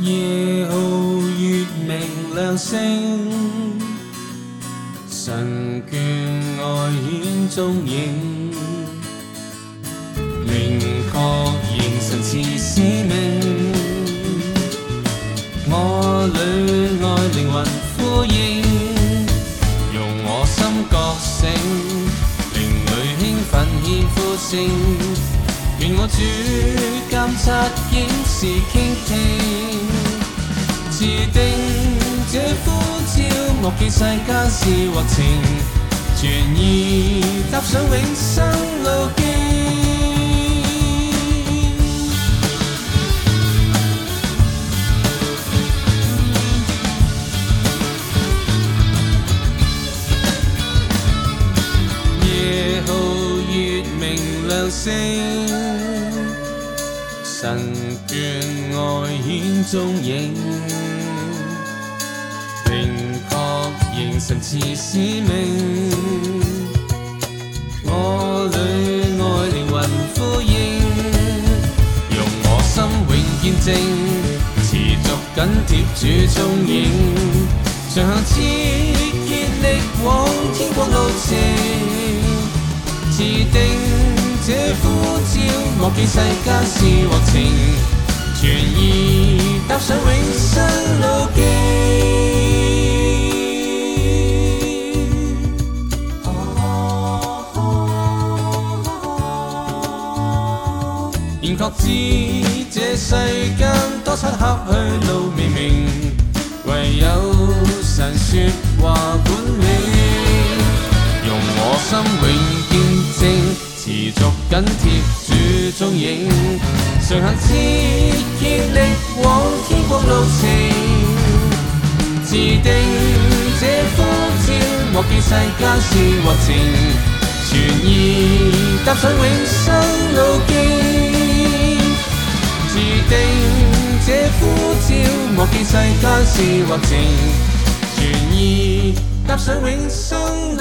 夜皓月明亮星，神眷外显踪影，明确形神似使命。我侣爱灵魂呼应，用我心觉醒，令侣兴奋欠呼声。愿我主监察现时倾听。自定这枯焦，莫记世间事或情，全意踏上永生路径。夜号月明亮星。神眷外顯蹤影，明確認神似使命，我裏愛靈魂呼應，用我心永見證，持續緊貼主蹤影，像向前竭力往天光路程，持定。這呼召，莫記世間事或情，全意踏上永生路徑。便確知這世間多漆黑去路未明，唯有神説話管理，用我心永。捉紧贴住踪影，谁行痴竭力往天国路程？自定这呼召，莫记世间是或情，全意踏上永生路径。自定这呼召，莫记世间是或情，全意踏上永生。